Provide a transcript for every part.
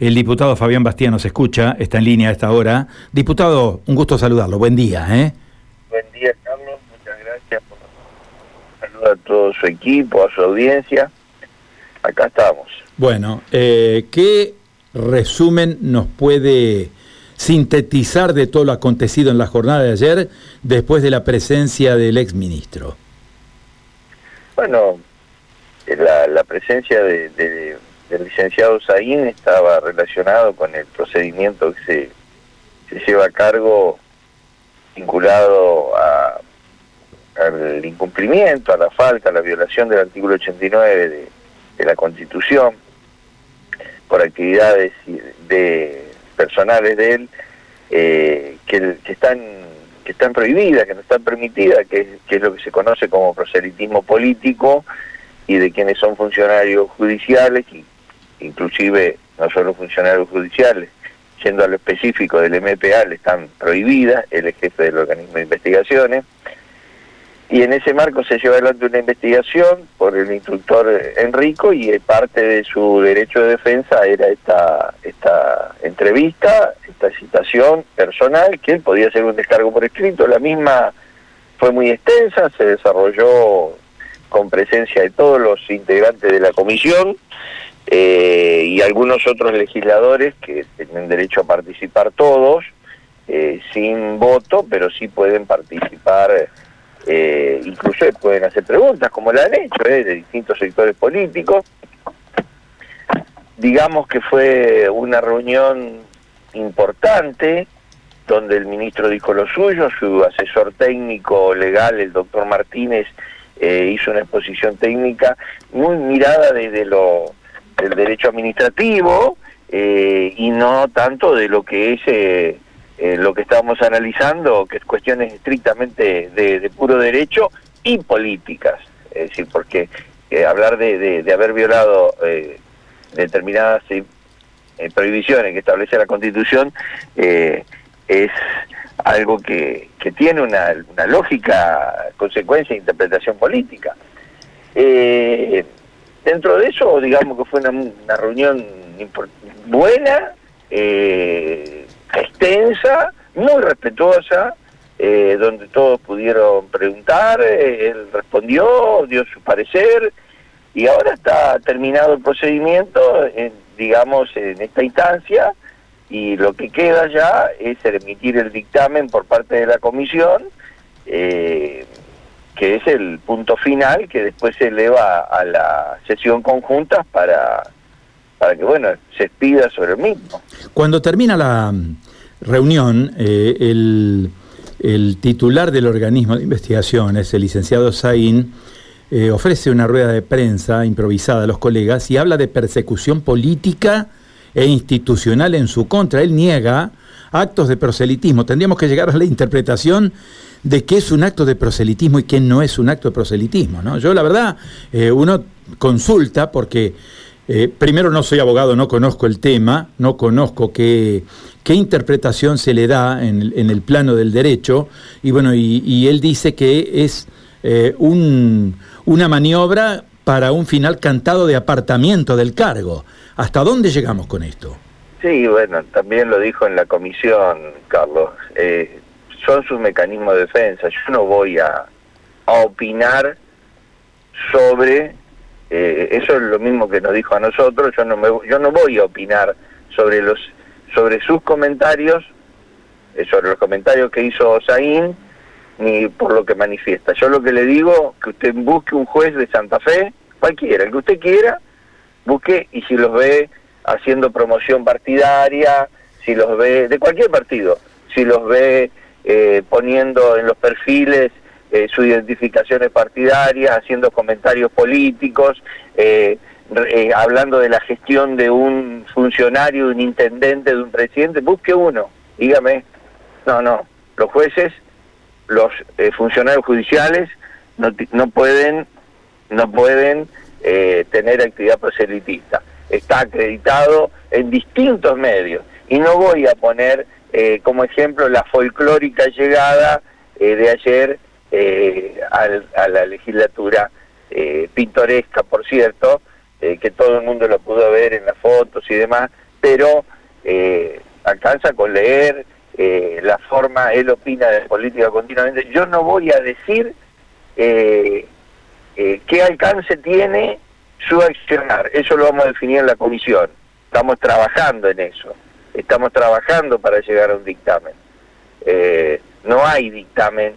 El diputado Fabián Bastía nos escucha, está en línea a esta hora. Diputado, un gusto saludarlo. Buen día, ¿eh? Buen día, Carlos. Muchas gracias por saludar a todo su equipo, a su audiencia. Acá estamos. Bueno, eh, ¿qué resumen nos puede sintetizar de todo lo acontecido en la jornada de ayer después de la presencia del ex ministro? Bueno, la, la presencia de, de el licenciado Saín estaba relacionado con el procedimiento que se, lleva a cargo vinculado a, al incumplimiento, a la falta, a la violación del artículo 89 de, de la Constitución por actividades de personales de él eh, que, que, están que están prohibidas, que no están permitidas, que, que es lo que se conoce como proselitismo político y de quienes son funcionarios judiciales y inclusive no solo funcionarios judiciales, siendo a lo específico del MPA, le están prohibidas, el jefe del organismo de investigaciones, y en ese marco se lleva adelante una investigación por el instructor Enrico y parte de su derecho de defensa era esta, esta entrevista, esta citación personal, que él podía hacer un descargo por escrito, la misma fue muy extensa, se desarrolló con presencia de todos los integrantes de la comisión, eh, y algunos otros legisladores que tienen derecho a participar todos, eh, sin voto, pero sí pueden participar, eh, incluso pueden hacer preguntas, como la han hecho, de distintos sectores políticos. Digamos que fue una reunión importante, donde el ministro dijo lo suyo, su asesor técnico legal, el doctor Martínez, hizo una exposición técnica muy mirada desde lo del derecho administrativo eh, y no tanto de lo que es eh, eh, lo que estábamos analizando, que es cuestiones estrictamente de, puro derecho y políticas. Es decir, porque hablar de, de, haber violado determinadas prohibiciones que establece la Constitución es algo que, que tiene una, una lógica consecuencia de interpretación política. Eh, dentro de eso, digamos que fue una, reunión buena, eh, extensa, muy respetuosa, eh, donde todos pudieron preguntar, eh, él respondió, dio su parecer, y ahora está terminado el procedimiento, digamos, en esta instancia, y lo que queda ya es emitir el dictamen por parte de la comisión, eh, que es el punto final que después se eleva a la sesión conjunta para, para que, bueno, se expida sobre el mismo. Cuando termina la mm, reunión, eh, el, el, titular del organismo de investigaciones, el licenciado Saín, eh, ofrece una rueda de prensa improvisada a los colegas y habla de persecución política e institucional en su contra. Él niega actos de proselitismo. Tendríamos que llegar a la interpretación de qué es un acto de proselitismo y qué no es un acto de proselitismo. ¿no? Yo la verdad, eh, uno consulta porque eh, primero no soy abogado, no conozco el tema, no conozco qué, qué interpretación se le da en, el plano del derecho, y bueno, y, él dice que es eh, un, una maniobra para un final cantado de apartamiento del cargo. ¿Hasta dónde llegamos con esto? Sí, bueno, también lo dijo en la comisión, Carlos. Eh, son sus mecanismos de defensa. Yo no voy a, opinar sobre eh, eso es lo mismo que nos dijo a nosotros. Yo no me, yo no voy a opinar sobre los sobre sus comentarios, eh, sobre los comentarios que hizo Osaín, ni por lo que manifiesta. Yo lo que le digo que usted busque un juez de Santa Fe, cualquiera, el que usted quiera, busque y si los ve haciendo promoción partidaria, si los ve de cualquier partido, si los ve eh, poniendo en los perfiles eh, sus identificaciones partidarias, haciendo comentarios políticos, eh, hablando de la gestión de un funcionario, de un intendente, de un presidente, busque uno, dígame, no, no, los jueces, los funcionarios judiciales no, no pueden, no pueden tener actividad proselitista. Está acreditado en distintos medios. Y no voy a poner eh, como ejemplo la folclórica llegada eh, de ayer eh, a la legislatura, pintoresca, por cierto, que todo el mundo lo pudo ver en las fotos y demás, pero eh, alcanza con leer eh, la forma, él opina de política continuamente. Yo no voy a decir eh, qué alcance tiene su accionar, eso lo vamos a definir en la comisión. Estamos trabajando en eso, estamos trabajando para llegar a un dictamen. no hay dictamen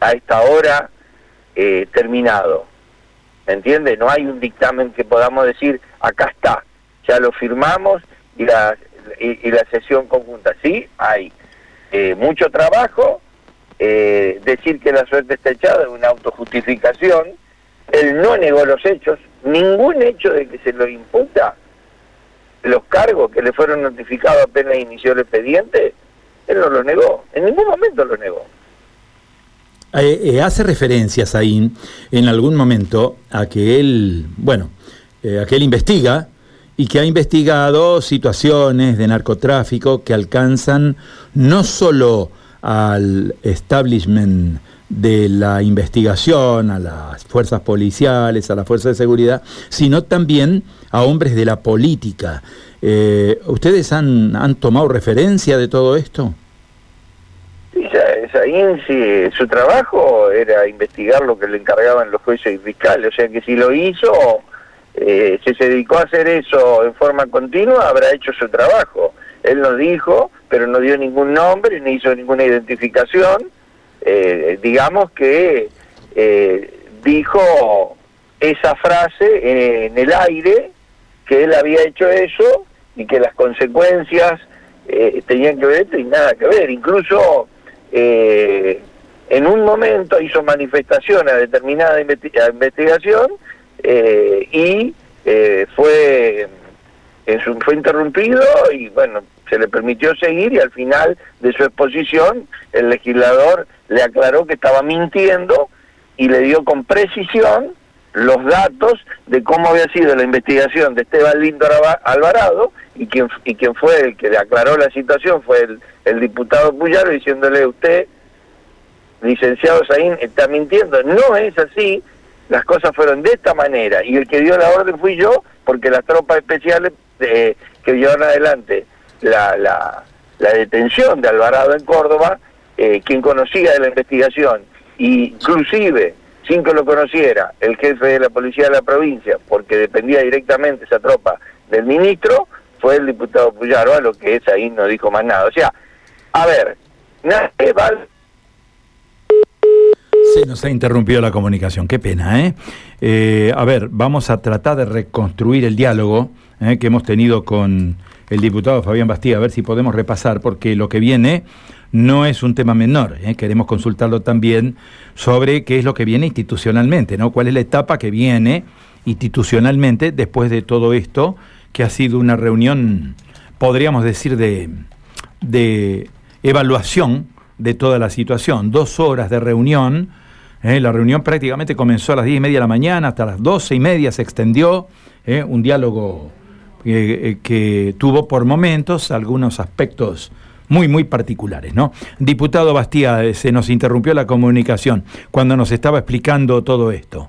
a esta hora terminado. ¿Me entiende? No hay un dictamen que podamos decir, acá está, ya lo firmamos y la, y, la sesión conjunta. Sí, hay eh, mucho trabajo, eh, decir que la suerte está echada es una autojustificación, él no negó los hechos, ningún hecho de que se lo imputa, los cargos que le fueron notificados apenas inició el expediente, él no lo negó, en ningún momento lo negó. Eh, hace referencias ahí en algún momento a que él, bueno, a que él investiga y que ha investigado situaciones de narcotráfico que alcanzan no solo al establishment de la investigación, a las fuerzas policiales, a las fuerzas de seguridad, sino también a hombres de la política. Eh, ¿Ustedes han, han tomado referencia de todo esto? Sí, su trabajo era investigar lo que le encargaban los jueces y fiscales, o sea que si lo hizo, eh, si se dedicó a hacer eso en forma continua, habrá hecho su trabajo. Él nos dijo, pero no dio ningún nombre, ni hizo ninguna identificación. Eh, digamos que eh, dijo esa frase en, el aire, que él había hecho eso y que las consecuencias tenían que ver y nada que ver. Incluso en un momento hizo manifestación a determinada investigación eh, y eh, fue, fue interrumpido y bueno, se le permitió seguir y al final de su exposición el legislador le aclaró que estaba mintiendo y le dio con precisión los datos de cómo había sido la investigación de Esteban Lindo Alvarado y quien, y quien fue el que le aclaró la situación fue el, el diputado Puyaro diciéndole usted, licenciado Saín, está mintiendo. No es así, las cosas fueron de esta manera y el que dio la orden fui yo porque las tropas especiales eh, que llevaron adelante la, la, detención de Alvarado en Córdoba, eh, quien conocía de la investigación, inclusive sin que lo conociera el jefe de la policía de la provincia, porque dependía directamente esa tropa del ministro, fue el diputado Puyaro, a lo que es ahí no dijo más nada. O sea, a ver, nadie va se nos ha interrumpido la comunicación, qué pena, ¿eh? ¿eh? a ver, vamos a tratar de reconstruir el diálogo ¿eh? que hemos tenido con el diputado Fabián Bastía, a ver si podemos repasar, porque lo que viene no es un tema menor, ¿eh? queremos consultarlo también sobre qué es lo que viene institucionalmente, ¿no? ¿Cuál es la etapa que viene institucionalmente después de todo esto, que ha sido una reunión, podríamos decir, de, de evaluación de toda la situación, dos horas de reunión, eh, la reunión prácticamente comenzó a las 10 y media de la mañana, hasta las 12 y media se extendió, eh, un diálogo eh, que tuvo por momentos algunos aspectos muy, muy particulares. ¿no? Diputado Bastía, se nos interrumpió la comunicación cuando nos estaba explicando todo esto.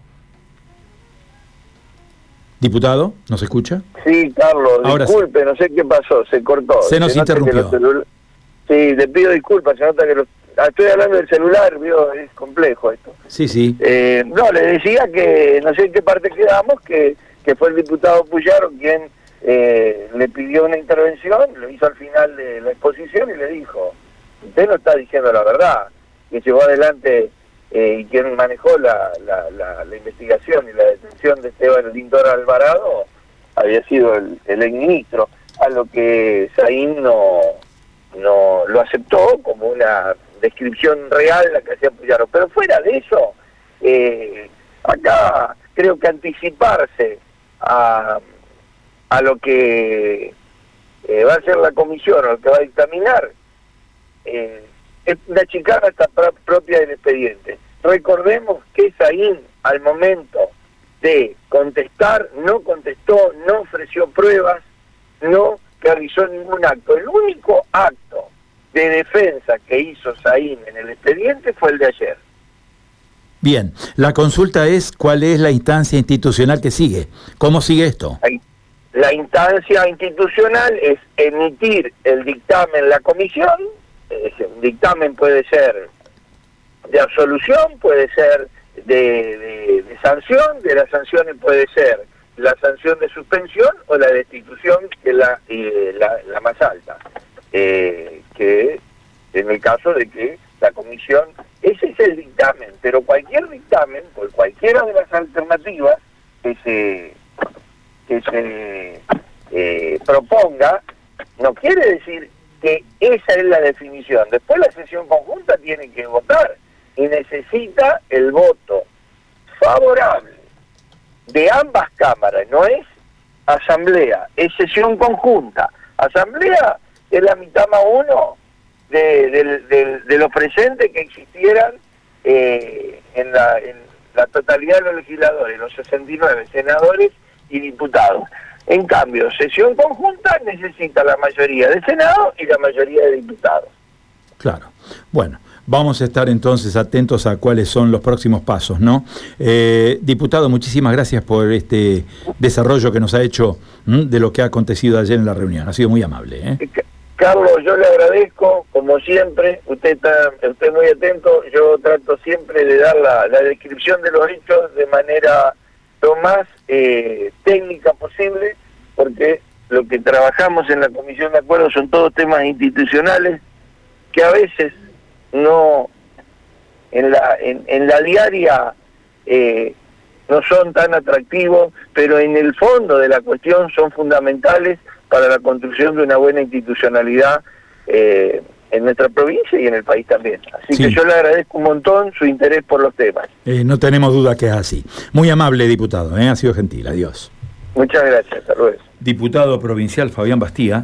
Diputado, ¿nos escucha? Sí, Carlos, disculpe, no sé qué pasó, se cortó. Se nos interrumpió. Sí, le pido disculpas, se nota que los Ah, estoy hablando del celular, vio, es complejo esto. Sí, sí. Eh, no, le decía que, no sé en qué parte quedamos, que, que fue el diputado Puyaro quien eh, le pidió una intervención, lo hizo al final de la exposición y le dijo, usted no está diciendo la verdad, que llevó adelante eh, y quien manejó la, la, la, investigación y la detención de Esteban Lindor Alvarado había sido el, el ministro, a lo que Saín no, no lo aceptó como una descripción real la que hacía Puyaro. Pero fuera de eso, eh, acá creo que anticiparse a, a lo que eh, va a ser la comisión o lo que va a dictaminar eh, es una chicana hasta propia del expediente. Recordemos que Saín al momento de contestar no contestó, no ofreció pruebas, no realizó ningún acto. El único acto de defensa que hizo Saín en el expediente fue el de ayer. Bien, la consulta es cuál es la instancia institucional que sigue. ¿Cómo sigue esto? La instancia institucional es emitir el dictamen la comisión, un dictamen puede ser de absolución, puede ser de, sanción, de las sanciones puede ser la sanción de suspensión o la destitución, que es la, la, más alta, eh, que en el caso de que la comisión, ese es el dictamen, pero cualquier dictamen, por cualquiera de las alternativas que se, se eh, proponga, no quiere decir que esa es la definición. Después la sesión conjunta tiene que votar y necesita el voto favorable de ambas cámaras, no es asamblea, es sesión conjunta. Asamblea es la mitad más uno de, los presentes que existieran eh, en, la, en la totalidad de los legisladores, los 69 senadores y diputados. En cambio, sesión conjunta necesita la mayoría de Senado y la mayoría de diputados. Claro. Bueno, vamos a estar entonces atentos a cuáles son los próximos pasos, ¿no? Eh, diputado, muchísimas gracias por este desarrollo que nos ha hecho de lo que ha acontecido ayer en la reunión. Ha sido muy amable. eh Carlos, yo le agradezco, como siempre, usted está usted muy atento, yo trato siempre de dar la, la descripción de los hechos de manera lo más eh, técnica posible, porque lo que trabajamos en la Comisión de Acuerdos son todos temas institucionales que a veces no, en la, en, la diaria eh, no son tan atractivos, pero en el fondo de la cuestión son fundamentales para la construcción de una buena institucionalidad eh, en nuestra provincia y en el país también. Así que yo le agradezco un montón su interés por los temas. Eh, no tenemos duda que es así. Muy amable, diputado, ¿eh? ha sido gentil. Adiós. Muchas gracias, hasta Diputado provincial Fabián Bastía.